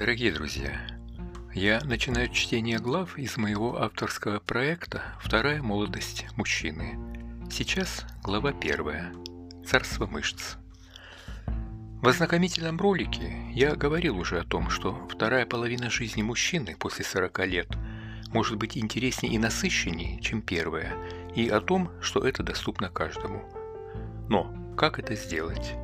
Дорогие друзья, я начинаю чтение глав из моего авторского проекта «Вторая молодость мужчины». Сейчас глава первая «Царство мышц». В ознакомительном ролике я говорил уже о том, что вторая половина жизни мужчины после 40 лет может быть интереснее и насыщеннее, чем первая, и о том, что это доступно каждому. Но как это сделать?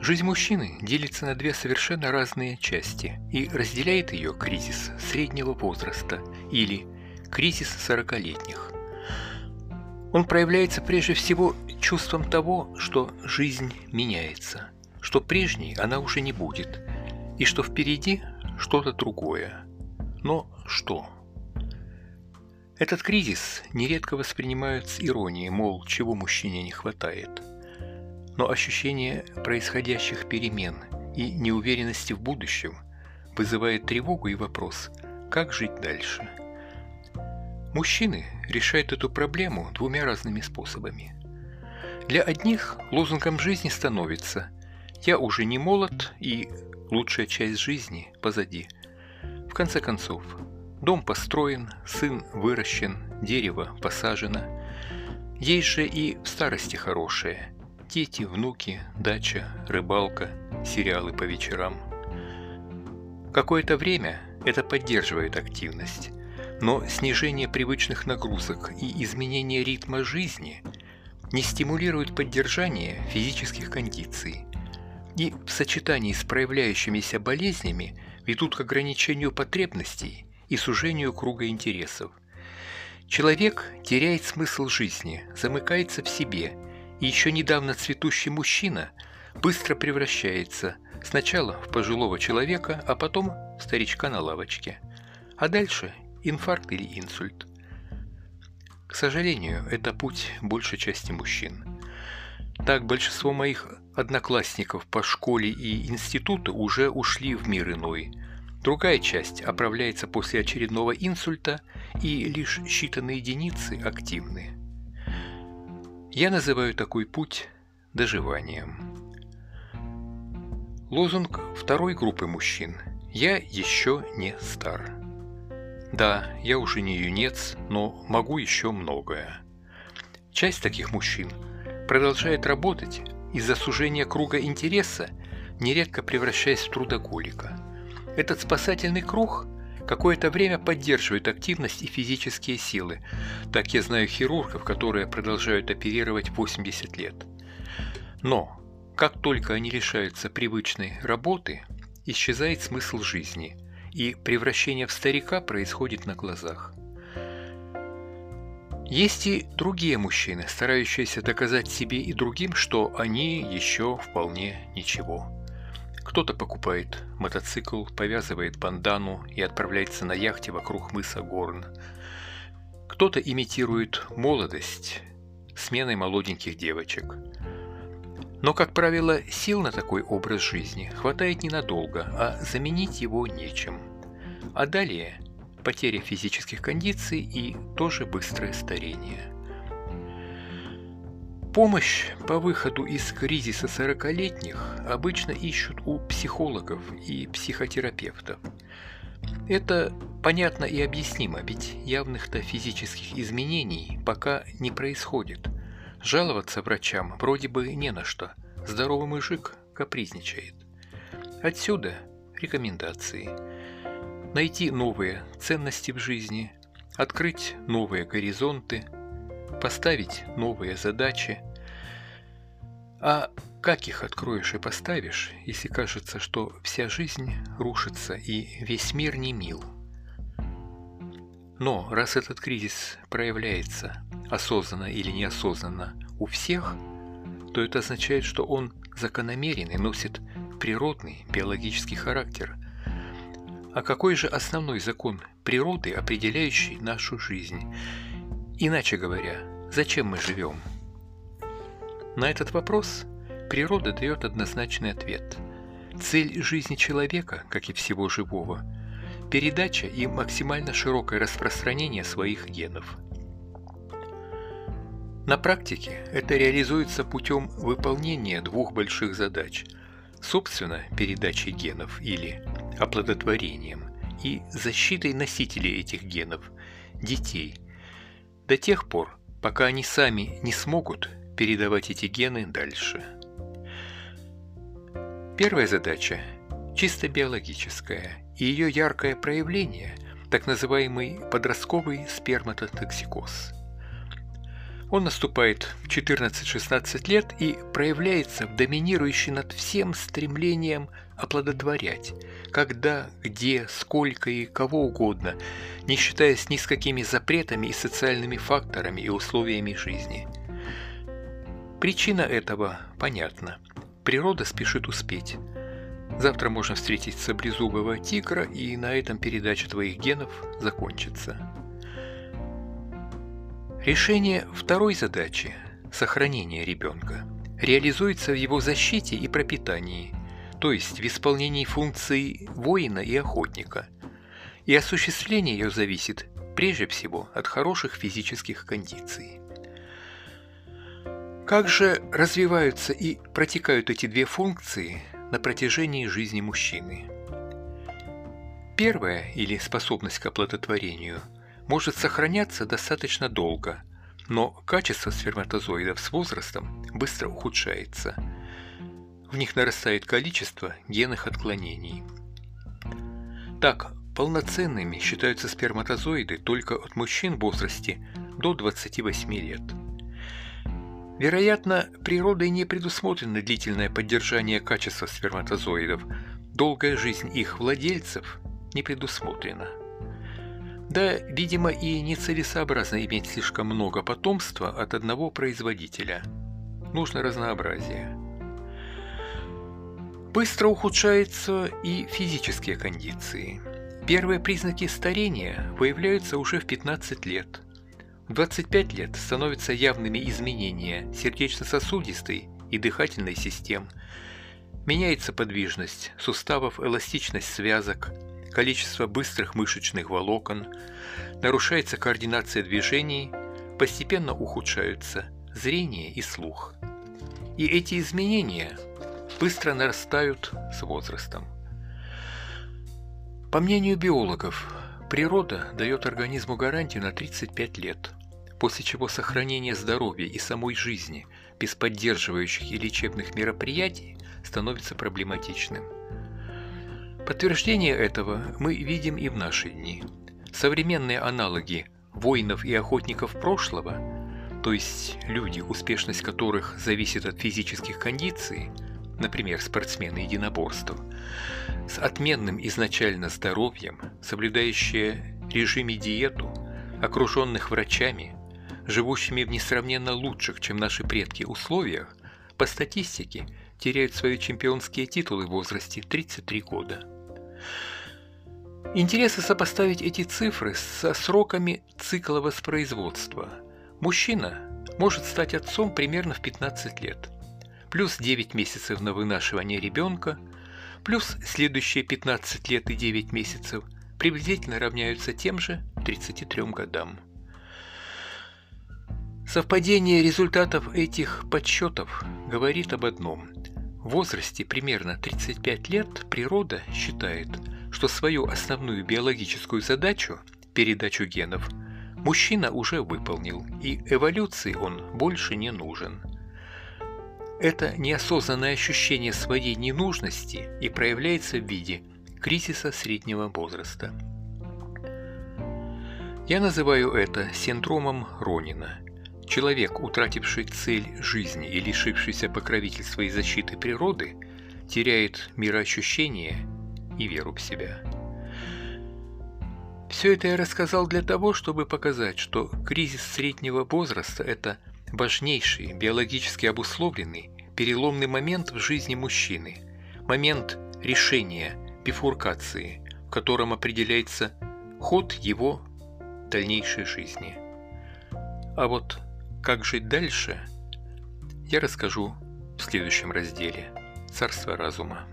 Жизнь мужчины делится на две совершенно разные части и разделяет ее кризис среднего возраста или кризис сорокалетних. Он проявляется прежде всего чувством того, что жизнь меняется, что прежней она уже не будет, и что впереди что-то другое. Но что? Этот кризис нередко воспринимают с иронией, мол, чего мужчине не хватает – но ощущение происходящих перемен и неуверенности в будущем вызывает тревогу и вопрос, как жить дальше. Мужчины решают эту проблему двумя разными способами. Для одних лозунгом жизни становится «я уже не молод и лучшая часть жизни позади». В конце концов, дом построен, сын выращен, дерево посажено. Есть же и в старости хорошее – Дети, внуки, дача, рыбалка, сериалы по вечерам. Какое-то время это поддерживает активность, но снижение привычных нагрузок и изменение ритма жизни не стимулируют поддержание физических кондиций и в сочетании с проявляющимися болезнями ведут к ограничению потребностей и сужению круга интересов. Человек теряет смысл жизни, замыкается в себе – и еще недавно цветущий мужчина быстро превращается сначала в пожилого человека, а потом в старичка на лавочке. А дальше инфаркт или инсульт. К сожалению, это путь большей части мужчин. Так большинство моих одноклассников по школе и институту уже ушли в мир иной. Другая часть оправляется после очередного инсульта, и лишь считанные единицы активны. Я называю такой путь доживанием. Лозунг второй группы мужчин «Я еще не стар». Да, я уже не юнец, но могу еще многое. Часть таких мужчин продолжает работать из-за сужения круга интереса, нередко превращаясь в трудоголика. Этот спасательный круг – какое-то время поддерживают активность и физические силы. Так я знаю хирургов, которые продолжают оперировать 80 лет. Но, как только они лишаются привычной работы, исчезает смысл жизни, и превращение в старика происходит на глазах. Есть и другие мужчины, старающиеся доказать себе и другим, что они еще вполне ничего. Кто-то покупает мотоцикл, повязывает бандану и отправляется на яхте вокруг мыса Горн. Кто-то имитирует молодость сменой молоденьких девочек. Но, как правило, сил на такой образ жизни хватает ненадолго, а заменить его нечем. А далее потеря физических кондиций и тоже быстрое старение – Помощь по выходу из кризиса 40-летних обычно ищут у психологов и психотерапевтов. Это понятно и объяснимо, ведь явных-то физических изменений пока не происходит. Жаловаться врачам вроде бы не на что. Здоровый мужик капризничает. Отсюда рекомендации. Найти новые ценности в жизни, открыть новые горизонты, поставить новые задачи – а как их откроешь и поставишь, если кажется, что вся жизнь рушится и весь мир не мил? Но раз этот кризис проявляется осознанно или неосознанно у всех, то это означает, что он закономерен и носит природный биологический характер. А какой же основной закон природы, определяющий нашу жизнь? Иначе говоря, зачем мы живем? На этот вопрос природа дает однозначный ответ. Цель жизни человека, как и всего живого, передача и максимально широкое распространение своих генов. На практике это реализуется путем выполнения двух больших задач – собственно, передачи генов или оплодотворением и защитой носителей этих генов, детей, до тех пор, пока они сами не смогут передавать эти гены дальше. Первая задача чисто биологическая, и ее яркое проявление – так называемый подростковый сперматотоксикоз – он наступает в 14-16 лет и проявляется в доминирующей над всем стремлением оплодотворять, когда, где, сколько и кого угодно, не считаясь ни с какими запретами и социальными факторами и условиями жизни. Причина этого понятна. Природа спешит успеть. Завтра можно встретить саблезубого тигра, и на этом передача твоих генов закончится. Решение второй задачи – сохранения ребенка – реализуется в его защите и пропитании, то есть в исполнении функций воина и охотника. И осуществление ее зависит прежде всего от хороших физических кондиций. Как же развиваются и протекают эти две функции на протяжении жизни мужчины? Первая, или способность к оплодотворению – может сохраняться достаточно долго, но качество сперматозоидов с возрастом быстро ухудшается. В них нарастает количество генных отклонений. Так, полноценными считаются сперматозоиды только от мужчин в возрасте до 28 лет. Вероятно, природой не предусмотрено длительное поддержание качества сперматозоидов, долгая жизнь их владельцев не предусмотрена. Да, видимо, и нецелесообразно иметь слишком много потомства от одного производителя. Нужно разнообразие. Быстро ухудшаются и физические кондиции. Первые признаки старения выявляются уже в 15 лет. В 25 лет становятся явными изменения сердечно-сосудистой и дыхательной систем. Меняется подвижность суставов, эластичность связок – количество быстрых мышечных волокон, нарушается координация движений, постепенно ухудшаются зрение и слух. И эти изменения быстро нарастают с возрастом. По мнению биологов, природа дает организму гарантию на 35 лет, после чего сохранение здоровья и самой жизни без поддерживающих и лечебных мероприятий становится проблематичным – Подтверждение этого мы видим и в наши дни. Современные аналоги воинов и охотников прошлого, то есть люди, успешность которых зависит от физических кондиций, например, спортсмены единоборств, с отменным изначально здоровьем, соблюдающие режиме диету, окруженных врачами, живущими в несравненно лучших, чем наши предки, условиях, по статистике теряют свои чемпионские титулы в возрасте 33 года. Интересно сопоставить эти цифры со сроками цикла воспроизводства. Мужчина может стать отцом примерно в 15 лет, плюс 9 месяцев на вынашивание ребенка, плюс следующие 15 лет и 9 месяцев приблизительно равняются тем же 33 годам. Совпадение результатов этих подсчетов говорит об одном. Возрасте примерно 35 лет природа считает, что свою основную биологическую задачу – передачу генов – мужчина уже выполнил, и эволюции он больше не нужен. Это неосознанное ощущение своей ненужности и проявляется в виде кризиса среднего возраста. Я называю это синдромом Ронина – Человек, утративший цель жизни и лишившийся покровительства и защиты природы, теряет мироощущение и веру в себя. Все это я рассказал для того, чтобы показать, что кризис среднего возраста – это важнейший, биологически обусловленный, переломный момент в жизни мужчины, момент решения, бифуркации, в котором определяется ход его дальнейшей жизни. А вот как жить дальше, я расскажу в следующем разделе «Царство разума».